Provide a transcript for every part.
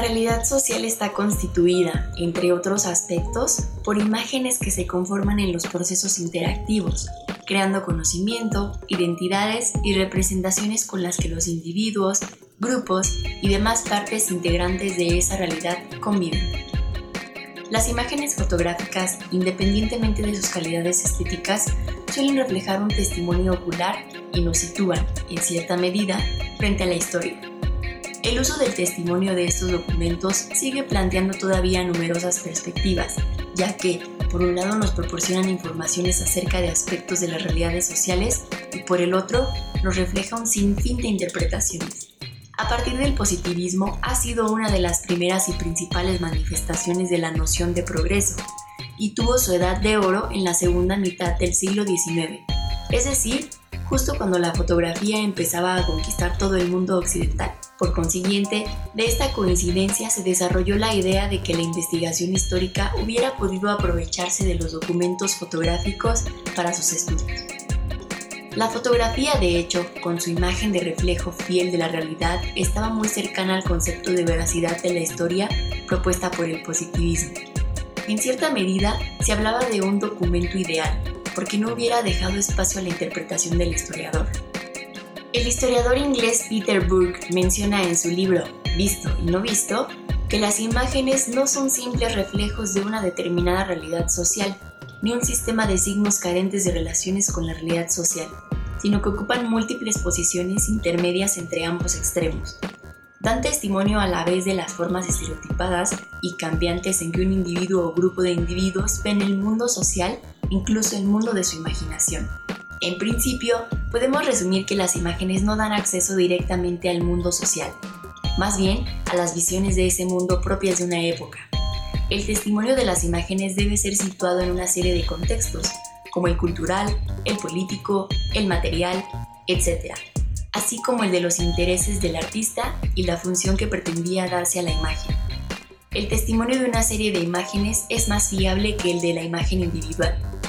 Realidad social está constituida, entre otros aspectos, por imágenes que se conforman en los procesos interactivos, creando conocimiento, identidades y representaciones con las que los individuos, grupos y demás partes integrantes de esa realidad conviven. Las imágenes fotográficas, independientemente de sus calidades estéticas, suelen reflejar un testimonio ocular y nos sitúan, en cierta medida, frente a la historia. El uso del testimonio de estos documentos sigue planteando todavía numerosas perspectivas, ya que, por un lado, nos proporcionan informaciones acerca de aspectos de las realidades sociales y por el otro, nos refleja un sinfín de interpretaciones. A partir del positivismo ha sido una de las primeras y principales manifestaciones de la noción de progreso, y tuvo su edad de oro en la segunda mitad del siglo XIX, es decir, justo cuando la fotografía empezaba a conquistar todo el mundo occidental. Por consiguiente, de esta coincidencia se desarrolló la idea de que la investigación histórica hubiera podido aprovecharse de los documentos fotográficos para sus estudios. La fotografía, de hecho, con su imagen de reflejo fiel de la realidad, estaba muy cercana al concepto de veracidad de la historia propuesta por el positivismo. En cierta medida, se hablaba de un documento ideal, porque no hubiera dejado espacio a la interpretación del historiador. El historiador inglés Peter Burke menciona en su libro Visto y no visto que las imágenes no son simples reflejos de una determinada realidad social, ni un sistema de signos carentes de relaciones con la realidad social, sino que ocupan múltiples posiciones intermedias entre ambos extremos. Dan testimonio a la vez de las formas estereotipadas y cambiantes en que un individuo o grupo de individuos ven el mundo social, incluso el mundo de su imaginación. En principio, podemos resumir que las imágenes no dan acceso directamente al mundo social, más bien a las visiones de ese mundo propias de una época. El testimonio de las imágenes debe ser situado en una serie de contextos, como el cultural, el político, el material, etc., así como el de los intereses del artista y la función que pretendía darse a la imagen. El testimonio de una serie de imágenes es más fiable que el de la imagen individual.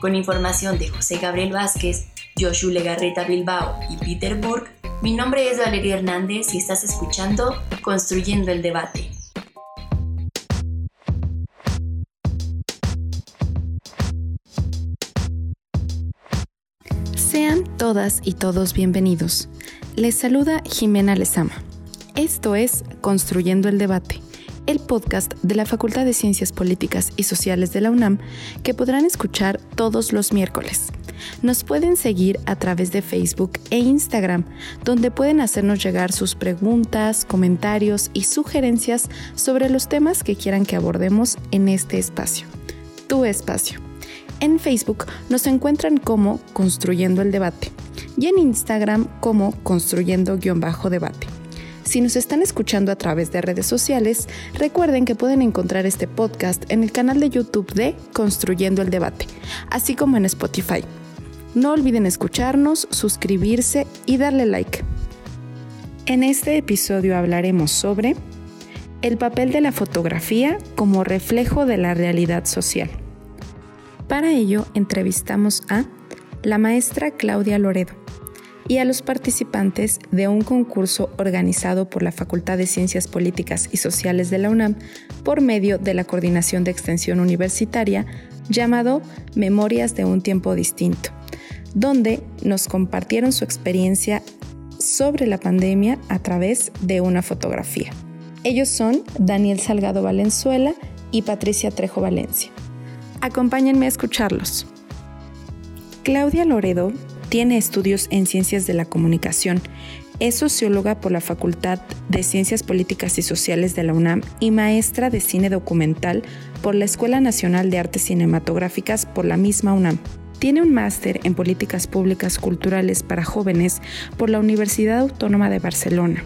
Con información de José Gabriel Vázquez, Joshua Legarreta Bilbao y Peter Burke, mi nombre es Valeria Hernández y estás escuchando Construyendo el Debate. Sean todas y todos bienvenidos. Les saluda Jimena Lezama. Esto es Construyendo el Debate, el podcast de la Facultad de Ciencias Políticas y Sociales de la UNAM que podrán escuchar todos los miércoles. Nos pueden seguir a través de Facebook e Instagram, donde pueden hacernos llegar sus preguntas, comentarios y sugerencias sobre los temas que quieran que abordemos en este espacio. Tu espacio. En Facebook nos encuentran como Construyendo el Debate y en Instagram como Construyendo-Debate. Si nos están escuchando a través de redes sociales, recuerden que pueden encontrar este podcast en el canal de YouTube de Construyendo el Debate, así como en Spotify. No olviden escucharnos, suscribirse y darle like. En este episodio hablaremos sobre el papel de la fotografía como reflejo de la realidad social. Para ello entrevistamos a la maestra Claudia Loredo y a los participantes de un concurso organizado por la Facultad de Ciencias Políticas y Sociales de la UNAM por medio de la Coordinación de Extensión Universitaria llamado Memorias de un Tiempo Distinto, donde nos compartieron su experiencia sobre la pandemia a través de una fotografía. Ellos son Daniel Salgado Valenzuela y Patricia Trejo Valencia. Acompáñenme a escucharlos. Claudia Loredo tiene estudios en Ciencias de la Comunicación. Es socióloga por la Facultad de Ciencias Políticas y Sociales de la UNAM y maestra de cine documental por la Escuela Nacional de Artes Cinematográficas por la misma UNAM. Tiene un máster en Políticas Públicas Culturales para Jóvenes por la Universidad Autónoma de Barcelona.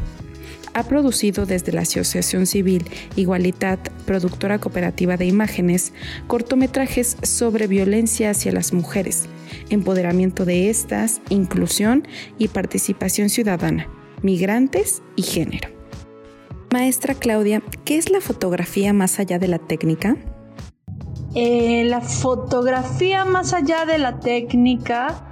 Ha producido desde la Asociación Civil Igualitat, productora cooperativa de imágenes, cortometrajes sobre violencia hacia las mujeres, empoderamiento de estas, inclusión y participación ciudadana, migrantes y género. Maestra Claudia, ¿qué es la fotografía más allá de la técnica? Eh, la fotografía más allá de la técnica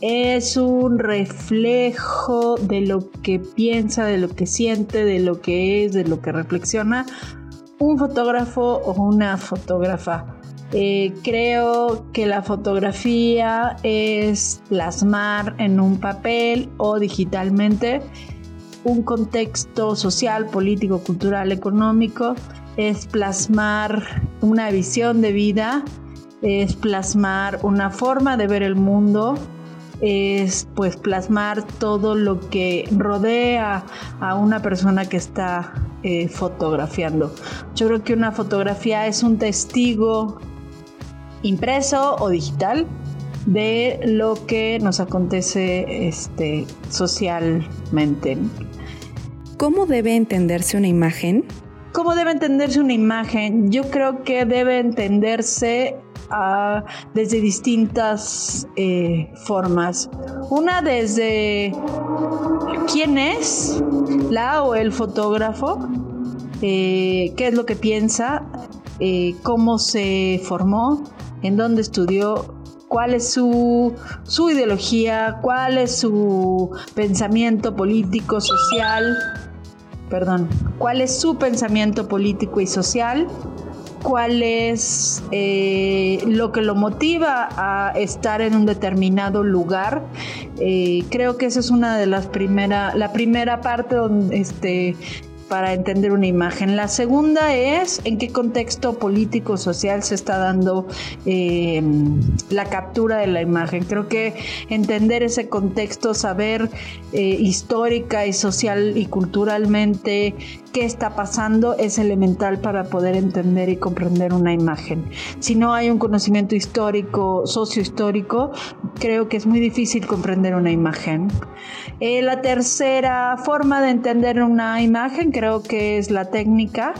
es un reflejo de lo que piensa, de lo que siente, de lo que es, de lo que reflexiona un fotógrafo o una fotógrafa. Eh, creo que la fotografía es plasmar en un papel o digitalmente un contexto social, político, cultural, económico, es plasmar una visión de vida, es plasmar una forma de ver el mundo, es pues plasmar todo lo que rodea a una persona que está eh, fotografiando. Yo creo que una fotografía es un testigo impreso o digital de lo que nos acontece este, socialmente. ¿Cómo debe entenderse una imagen? ¿Cómo debe entenderse una imagen? Yo creo que debe entenderse desde distintas eh, formas. Una desde quién es la o el fotógrafo, eh, qué es lo que piensa, eh, cómo se formó, en dónde estudió, cuál es su, su ideología, cuál es su pensamiento político, social, perdón, cuál es su pensamiento político y social, cuál es eh, lo que lo motiva a estar en un determinado lugar. Eh, creo que esa es una de las primeras, la primera parte donde este, para entender una imagen. La segunda es en qué contexto político social se está dando eh, la captura de la imagen. Creo que entender ese contexto, saber histórica y social y culturalmente qué está pasando es elemental para poder entender y comprender una imagen. Si no hay un conocimiento histórico, sociohistórico, creo que es muy difícil comprender una imagen. Eh, la tercera forma de entender una imagen creo que es la técnica.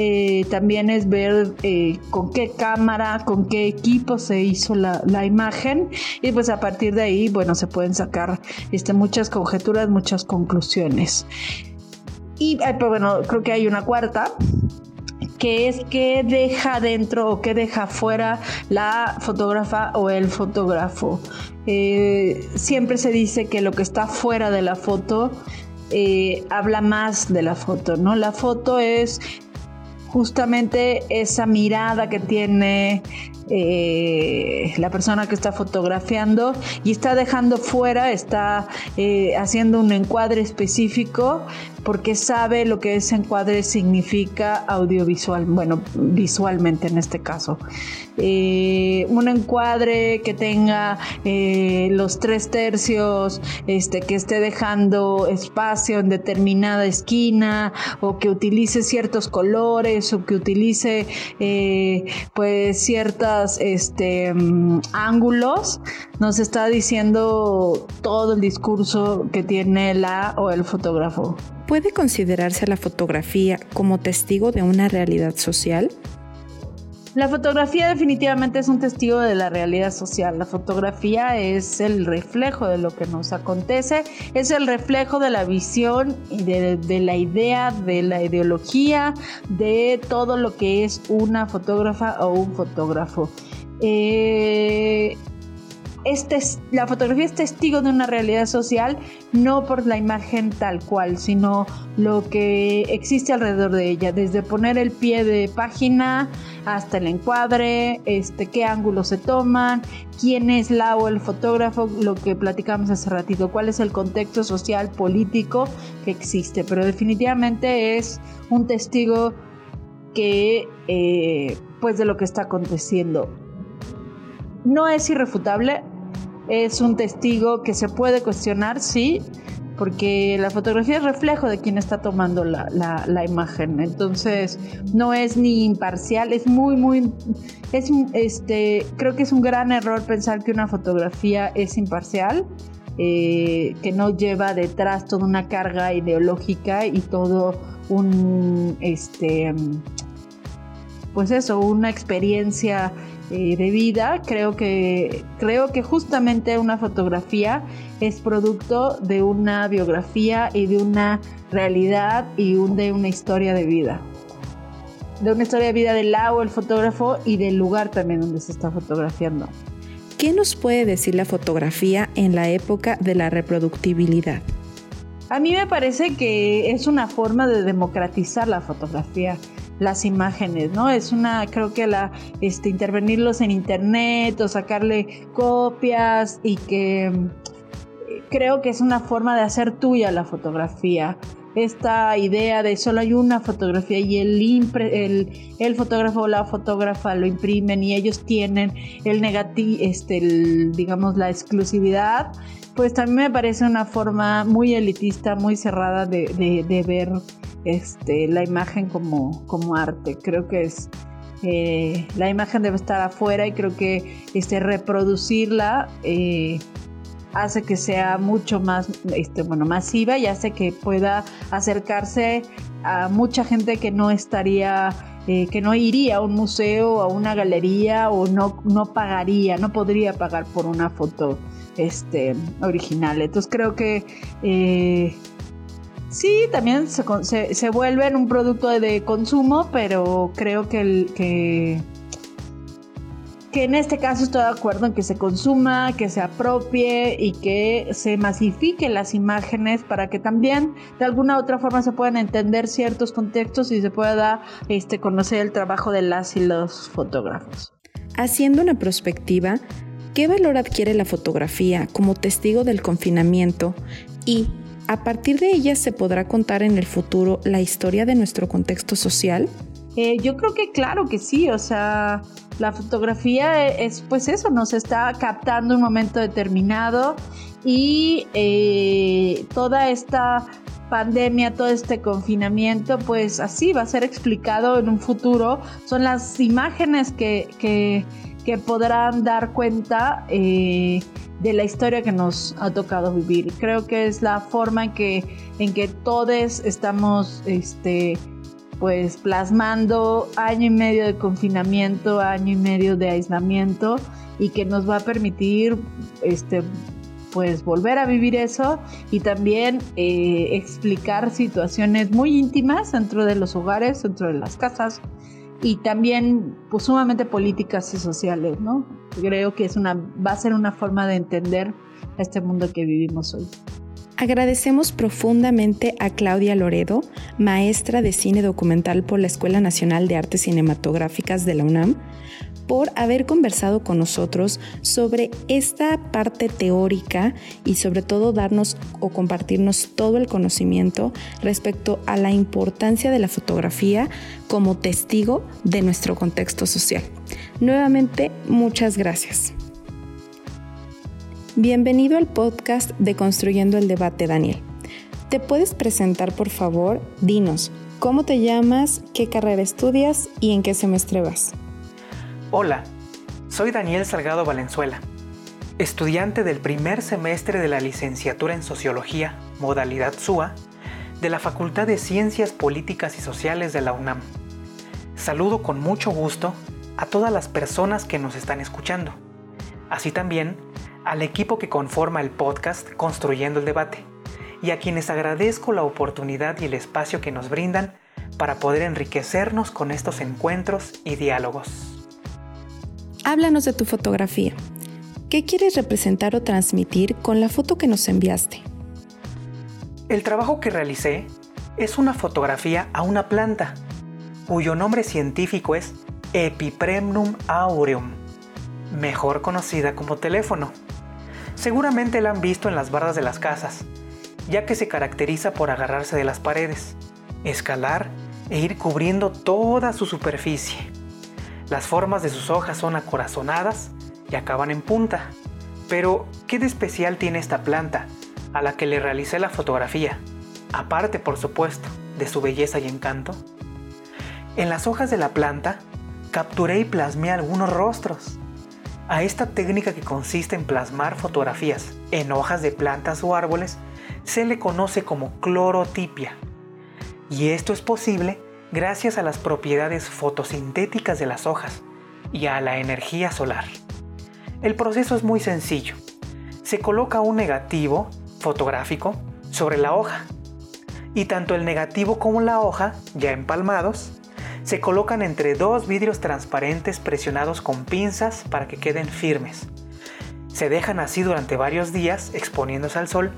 Eh, también es ver eh, con qué cámara, con qué equipo se hizo la, imagen y pues a partir de ahí, bueno, se pueden sacar este, muchas conjeturas, muchas conclusiones. Y pues bueno, creo que hay una cuarta, que es que deja dentro o que deja fuera la fotógrafa o el fotógrafo. Eh, siempre se dice que lo que está fuera de la foto eh, habla más de la foto, ¿no? La foto es justamente esa mirada que tiene eh, la persona que está fotografiando y está dejando fuera, está eh, haciendo un encuadre específico porque sabe lo que ese encuadre significa audiovisual, bueno, visualmente en este caso. Eh, un encuadre que tenga los tres tercios, este, que esté dejando espacio en determinada esquina o que utilice ciertos colores o que utilice pues ciertas este, mm, ángulos, nos está diciendo todo el discurso que tiene la o el fotógrafo. ¿Puede considerarse la fotografía como testigo de una realidad social? La fotografía definitivamente es un testigo de la realidad social. La fotografía es el reflejo de lo que nos acontece, es el reflejo de la visión y de, la idea, de la ideología, de todo lo que es una fotógrafa o un fotógrafo. Eh, este, la fotografía es testigo de una realidad social, no por la imagen tal cual, sino lo que existe alrededor de ella, desde poner el pie de página hasta el encuadre, este, qué ángulos se toman, quién es la o el fotógrafo, lo que platicamos hace ratito, cuál es el contexto social, político que existe, pero definitivamente es un testigo que, eh, pues de lo que está aconteciendo. No es irrefutable, es un testigo que se puede cuestionar, sí, porque la fotografía es reflejo de quien está tomando la, la, imagen, entonces no es ni imparcial, es muy, muy, es, este, creo que es un gran error pensar que una fotografía es imparcial. Eh, que no lleva detrás toda una carga ideológica y todo un este pues eso una experiencia eh, de vida creo que creo que justamente una fotografía es producto de una biografía y de una realidad y de una historia de vida. De una historia de vida del lado, el fotógrafo y del lugar también donde se está fotografiando. ¿Qué nos puede decir la fotografía en la época de la reproductibilidad? A mí me parece que es una forma de democratizar la fotografía las imágenes, ¿no? Es una, creo que la, este, intervenirlos en internet o sacarle copias y que creo que es una forma de hacer tuya la fotografía. Esta idea de solo hay una fotografía y el, el, el fotógrafo o la fotógrafa lo imprimen y ellos tienen el negativo, este, digamos, la exclusividad, pues también me parece una forma muy elitista, muy cerrada de, de, ver este, la imagen como, como arte. Creo que es eh, la imagen debe estar afuera y creo que este, reproducirla eh, hace que sea mucho más este, bueno, masiva y hace que pueda acercarse a mucha gente que no estaría, eh, que no iría a un museo, a una galería o no, no pagaría, no podría pagar por una foto este, original. Entonces creo que sí, también se, se, se, vuelve en un producto de consumo, pero creo que, que en este caso estoy de acuerdo en que se consuma, que se apropie y que se masifiquen las imágenes para que también de alguna u otra forma se puedan entender ciertos contextos y se pueda este, conocer el trabajo de las y los fotógrafos. Haciendo una perspectiva, ¿qué valor adquiere la fotografía como testigo del confinamiento y a partir de ella se podrá contar en el futuro la historia de nuestro contexto social? Eh, yo creo que claro que sí, o sea, la fotografía es pues eso, nos está captando un momento determinado y eh, toda esta pandemia, todo este confinamiento, pues así va a ser explicado en un futuro. Son las imágenes que, que, podrán dar cuenta eh, de la historia que nos ha tocado vivir. Creo que es la forma en que, en que todos estamos este, pues plasmando año y medio de confinamiento, año y medio de aislamiento y que nos va a permitir este pues volver a vivir eso y también eh, explicar situaciones muy íntimas dentro de los hogares, dentro de las casas y también pues sumamente políticas y sociales, ¿no? Creo que es una va a ser una forma de entender este mundo que vivimos hoy. Agradecemos profundamente a Claudia Loredo, maestra de cine documental por la Escuela Nacional de Artes Cinematográficas de la UNAM, por haber conversado con nosotros sobre esta parte teórica y sobre todo darnos o compartirnos todo el conocimiento respecto a la importancia de la fotografía como testigo de nuestro contexto social. Nuevamente, muchas gracias. Bienvenido al podcast de Construyendo el Debate, Daniel. ¿Te puedes presentar, por favor? Dinos, ¿cómo te llamas, qué carrera estudias y en qué semestre vas? Hola, soy Daniel Salgado Valenzuela, estudiante del primer semestre de la licenciatura en Sociología, modalidad SUA, de la Facultad de Ciencias Políticas y Sociales de la UNAM. Saludo con mucho gusto a todas las personas que nos están escuchando, así también al equipo que conforma el podcast Construyendo el Debate y a quienes agradezco la oportunidad y el espacio que nos brindan para poder enriquecernos con estos encuentros y diálogos. Háblanos de tu fotografía. ¿Qué quieres representar o transmitir con la foto que nos enviaste? El trabajo que realicé es una fotografía a una planta, cuyo nombre científico es Epipremnum aureum, mejor conocida como teléfono. Seguramente la han visto en las bardas de las casas, ya que se caracteriza por agarrarse de las paredes, escalar e ir cubriendo toda su superficie. Las formas de sus hojas son acorazonadas y acaban en punta. Pero, ¿qué de especial tiene esta planta? a la que le realicé la fotografía, aparte por supuesto de su belleza y encanto, en las hojas de la planta capturé y plasmé algunos rostros. A esta técnica que consiste en plasmar fotografías en hojas de plantas o árboles se le conoce como clorotipia. Y esto es posible gracias a las propiedades fotosintéticas de las hojas y a la energía solar. El proceso es muy sencillo. Se coloca un negativo fotográfico sobre la hoja y tanto el negativo como la hoja, ya empalmados, se colocan entre dos vidrios transparentes presionados con pinzas para que queden firmes. Se dejan así durante varios días exponiéndose al sol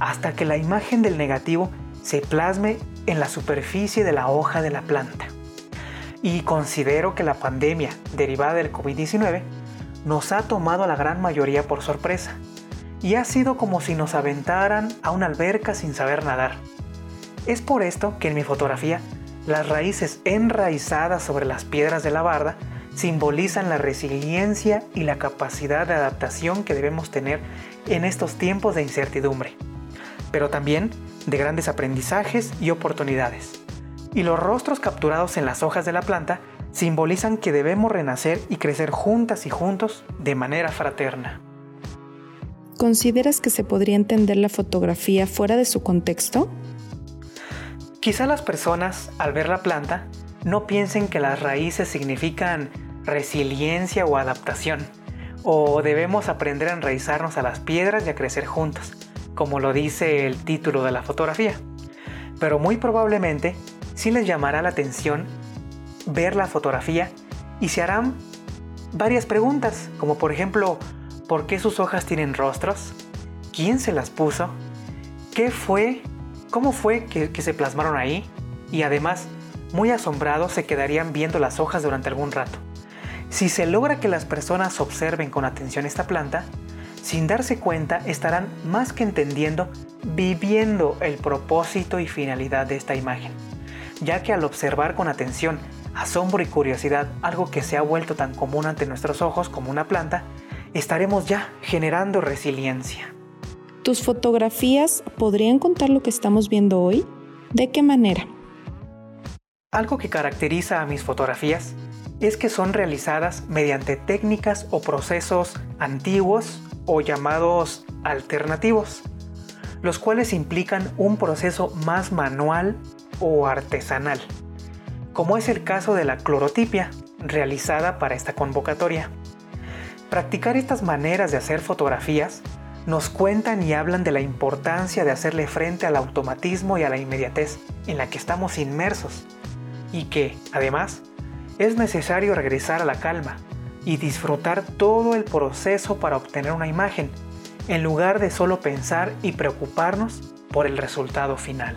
hasta que la imagen del negativo se plasme en la superficie de la hoja de la planta. Y considero que la pandemia derivada del COVID-19 nos ha tomado a la gran mayoría por sorpresa. Y ha sido como si nos aventaran a una alberca sin saber nadar. Es por esto que en mi fotografía las raíces enraizadas sobre las piedras de la barda simbolizan la resiliencia y la capacidad de adaptación que debemos tener en estos tiempos de incertidumbre, pero también de grandes aprendizajes y oportunidades. Y los rostros capturados en las hojas de la planta simbolizan que debemos renacer y crecer juntas y juntos de manera fraterna. ¿Consideras que se podría entender la fotografía fuera de su contexto? Quizá las personas, al ver la planta, no piensen que las raíces significan resiliencia o adaptación, o debemos aprender a enraizarnos a las piedras y a crecer juntos, como lo dice el título de la fotografía. Pero muy probablemente sí les llamará la atención ver la fotografía y se harán varias preguntas, como por ejemplo, ¿por qué sus hojas tienen rostros? ¿Quién se las puso? ¿Qué fue cómo fue que, se plasmaron ahí y además, muy asombrados, se quedarían viendo las hojas durante algún rato. Si se logra que las personas observen con atención esta planta, sin darse cuenta estarán más que entendiendo, viviendo el propósito y finalidad de esta imagen, ya que al observar con atención, asombro y curiosidad algo que se ha vuelto tan común ante nuestros ojos como una planta, estaremos ya generando resiliencia. ¿Tus fotografías podrían contar lo que estamos viendo hoy? ¿De qué manera? Algo que caracteriza a mis fotografías es que son realizadas mediante técnicas o procesos antiguos o llamados alternativos, los cuales implican un proceso más manual o artesanal, como es el caso de la clorotipia realizada para esta convocatoria. Practicar estas maneras de hacer fotografías nos cuentan y hablan de la importancia de hacerle frente al automatismo y a la inmediatez en la que estamos inmersos y que, además, es necesario regresar a la calma y disfrutar todo el proceso para obtener una imagen, en lugar de solo pensar y preocuparnos por el resultado final.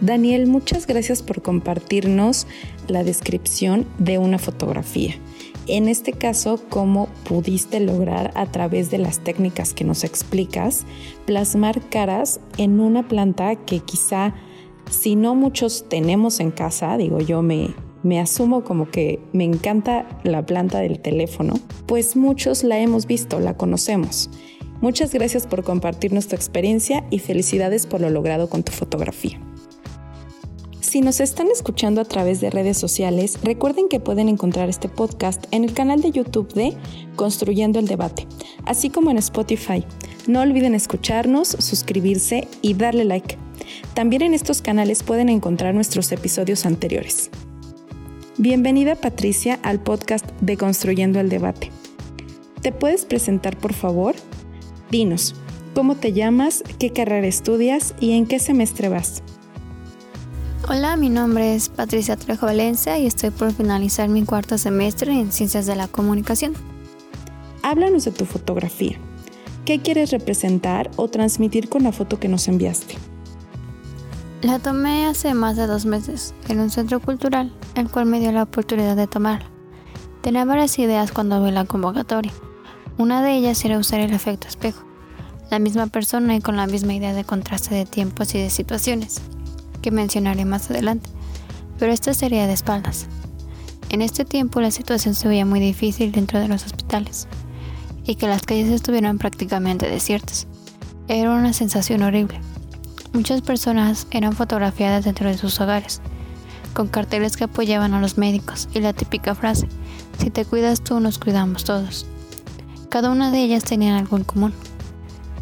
Daniel, muchas gracias por compartirnos la descripción de una fotografía en este caso, cómo pudiste lograr a través de las técnicas que nos explicas plasmar caras en una planta que quizá si no muchos tenemos en casa, digo yo me, asumo como que me encanta la planta del teléfono, pues muchos la hemos visto, la conocemos. Muchas gracias por compartirnos tu experiencia y felicidades por lo logrado con tu fotografía. Si nos están escuchando a través de redes sociales, recuerden que pueden encontrar este podcast en el canal de YouTube de Construyendo el Debate, así como en Spotify. No olviden escucharnos, suscribirse y darle like. También en estos canales pueden encontrar nuestros episodios anteriores. Bienvenida Patricia al podcast de Construyendo el Debate. ¿Te puedes presentar por favor? Dinos, ¿cómo te llamas, qué carrera estudias y en qué semestre vas? Hola, mi nombre es Patricia Trejo Valencia y estoy por finalizar mi cuarto semestre en Ciencias de la Comunicación. Háblanos de tu fotografía. ¿Qué quieres representar o transmitir con la foto que nos enviaste? La tomé hace más de dos meses en un centro cultural, el cual me dio la oportunidad de tomarla. Tenía varias ideas cuando vi la convocatoria. Una de ellas era usar el efecto espejo, la misma persona y con la misma idea de contraste de tiempos y de situaciones que mencionaré más adelante, pero esta sería de espaldas. En este tiempo la situación se veía muy difícil dentro de los hospitales y que las calles estuvieran prácticamente desiertas. Era una sensación horrible. Muchas personas eran fotografiadas dentro de sus hogares, con carteles que apoyaban a los médicos y la típica frase, si te cuidas tú, nos cuidamos todos. Cada una de ellas tenía algo en común.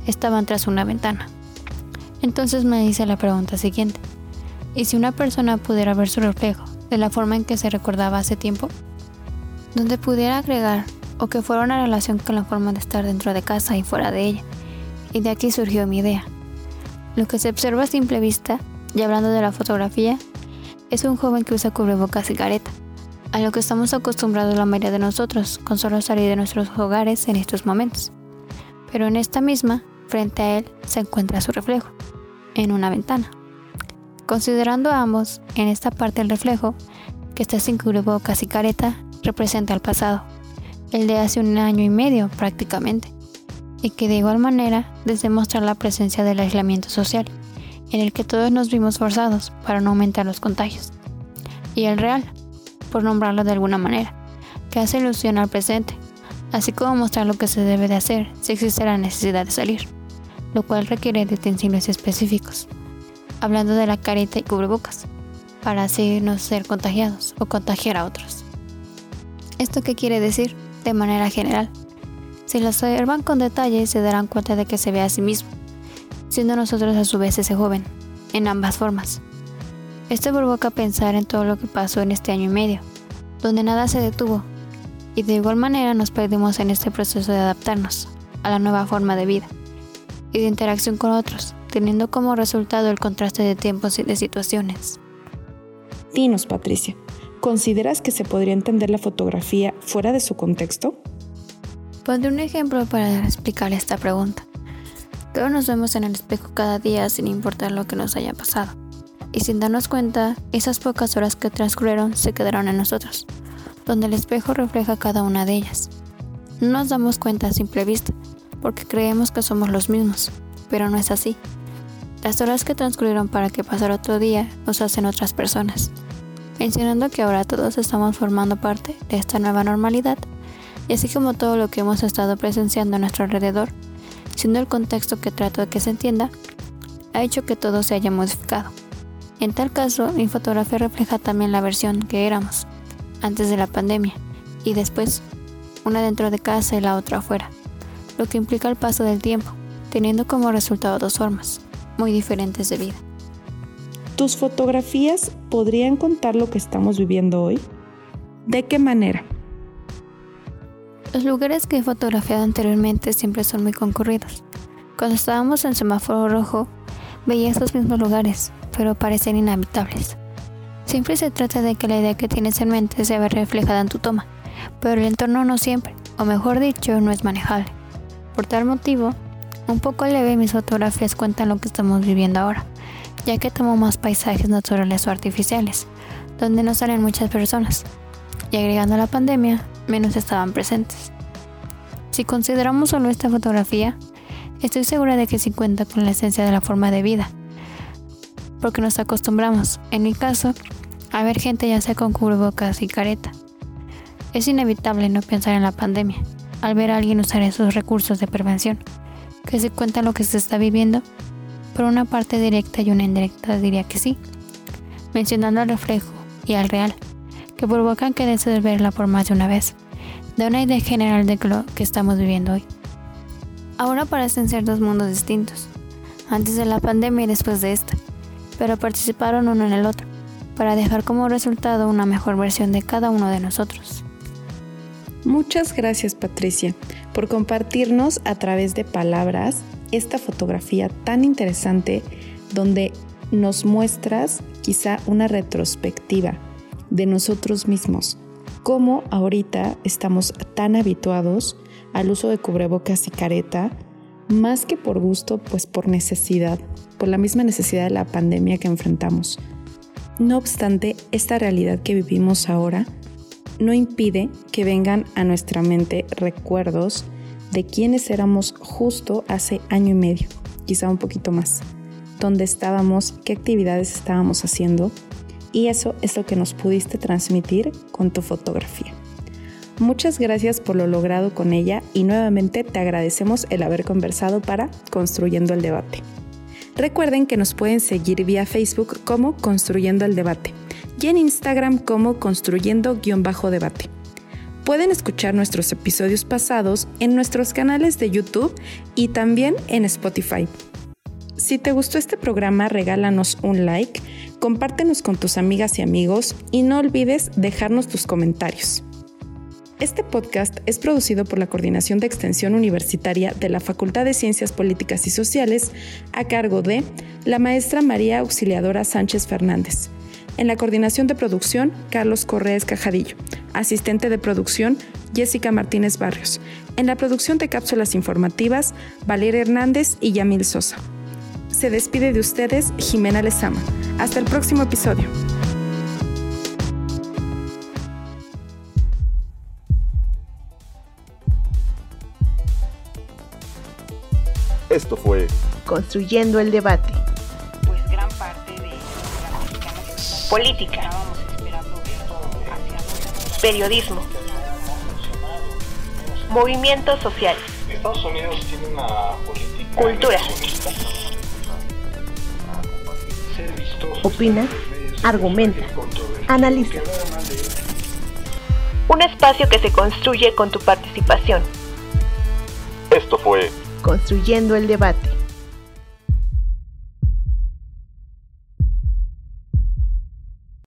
Estaban tras una ventana. Entonces me hice la pregunta siguiente. ¿Y si una persona pudiera ver su reflejo de la forma en que se recordaba hace tiempo? Donde pudiera agregar o que fuera una relación con la forma de estar dentro de casa y fuera de ella. Y de aquí surgió mi idea. Lo que se observa a simple vista, y hablando de la fotografía, es un joven que usa cubrebocas y careta, a lo que estamos acostumbrados la mayoría de nosotros con solo salir de nuestros hogares en estos momentos. Pero en esta misma, frente a él, se encuentra su reflejo, en una ventana. Considerando ambos, en esta parte el reflejo, que está sin cubrebocas y careta, representa el pasado, el de hace un año y medio prácticamente, y que de igual manera desde mostrar la presencia del aislamiento social, en el que todos nos vimos forzados para no aumentar los contagios. Y el real, por nombrarlo de alguna manera, que hace ilusión al presente, así como mostrar lo que se debe de hacer si existe la necesidad de salir, lo cual requiere de utensilios específicos hablando de la careta y cubrebocas, para así no ser contagiados o contagiar a otros. ¿Esto qué quiere decir? De manera general, si lo observan con detalle se darán cuenta de que se ve a sí mismo, siendo nosotros a su vez ese joven, en ambas formas. Esto provoca pensar en todo lo que pasó en este año y medio, donde nada se detuvo, y de igual manera nos perdimos en este proceso de adaptarnos a la nueva forma de vida y de interacción con otros, teniendo como resultado el contraste de tiempos y de situaciones. Dinos, Patricia, ¿consideras que se podría entender la fotografía fuera de su contexto? Pondré un ejemplo para explicar esta pregunta. Todos nos vemos en el espejo cada día sin importar lo que nos haya pasado. Y sin darnos cuenta, esas pocas horas que transcurrieron se quedaron en nosotros, donde el espejo refleja cada una de ellas. No nos damos cuenta a simple vista, porque creemos que somos los mismos, pero no es así. Las horas que transcurrieron para que pasara otro día nos hacen otras personas, mencionando que ahora todos estamos formando parte de esta nueva normalidad, y así como todo lo que hemos estado presenciando a nuestro alrededor, siendo el contexto que trato de que se entienda, ha hecho que todo se haya modificado. En tal caso, mi fotografía refleja también la versión que éramos, antes de la pandemia, y después, una dentro de casa y la otra afuera, lo que implica el paso del tiempo, teniendo como resultado dos formas, muy diferentes de vida. ¿Tus fotografías podrían contar lo que estamos viviendo hoy? ¿De qué manera? Los lugares que he fotografiado anteriormente siempre son muy concurridos. Cuando estábamos en semáforo rojo, veía estos mismos lugares, pero parecen inhabitables. Siempre se trata de que la idea que tienes en mente se vea reflejada en tu toma, pero el entorno no siempre, o mejor dicho, no es manejable. Por tal motivo, un poco leve mis fotografías cuentan lo que estamos viviendo ahora, ya que tomo más paisajes naturales o artificiales, donde no salen muchas personas, y agregando la pandemia, menos estaban presentes. Si consideramos solo esta fotografía, estoy segura de que sí cuenta con la esencia de la forma de vida, porque nos acostumbramos, en mi caso, a ver gente ya sea con cubrebocas y careta. Es inevitable no pensar en la pandemia, al ver a alguien usar esos recursos de prevención que se cuenta lo que se está viviendo? Por una parte directa y una indirecta diría que sí, mencionando al reflejo y al real, que provocan que desees verla por más de una vez. Da una idea general de lo que estamos viviendo hoy. Ahora parecen ser dos mundos distintos, antes de la pandemia y después de esta, pero participaron uno en el otro, para dejar como resultado una mejor versión de cada uno de nosotros. Muchas gracias Patricia por compartirnos a través de palabras esta fotografía tan interesante donde nos muestras quizá una retrospectiva de nosotros mismos, cómo ahorita estamos tan habituados al uso de cubrebocas y careta, más que por gusto, pues por necesidad, por la misma necesidad de la pandemia que enfrentamos. No obstante, esta realidad que vivimos ahora no impide que vengan a nuestra mente recuerdos de quiénes éramos justo hace año y medio, quizá un poquito más, dónde estábamos, qué actividades estábamos haciendo y eso es lo que nos pudiste transmitir con tu fotografía. Muchas gracias por lo logrado con ella y nuevamente te agradecemos el haber conversado para Construyendo el Debate. Recuerden que nos pueden seguir vía Facebook como Construyendo el Debate y en Instagram como Construyendo-Debate. Pueden escuchar nuestros episodios pasados en nuestros canales de YouTube y también en Spotify. Si te gustó este programa, regálanos un like, compártenos con tus amigas y amigos y no olvides dejarnos tus comentarios. Este podcast es producido por la Coordinación de Extensión Universitaria de la Facultad de Ciencias Políticas y Sociales a cargo de la maestra María Auxiliadora Sánchez Fernández. En la coordinación de producción, Carlos Correa Cajadillo. Asistente de producción, Jessica Martínez Barrios. En la producción de cápsulas informativas, Valeria Hernández y Yamil Sosa. Se despide de ustedes Jimena Lezama. Hasta el próximo episodio. Esto fue Construyendo el debate. Política. Periodismo. Movimientos sociales. Estados Unidos tiene una política Cultura. Opina, argumenta, analiza. Un espacio que se construye con tu participación. Esto fue Construyendo el debate.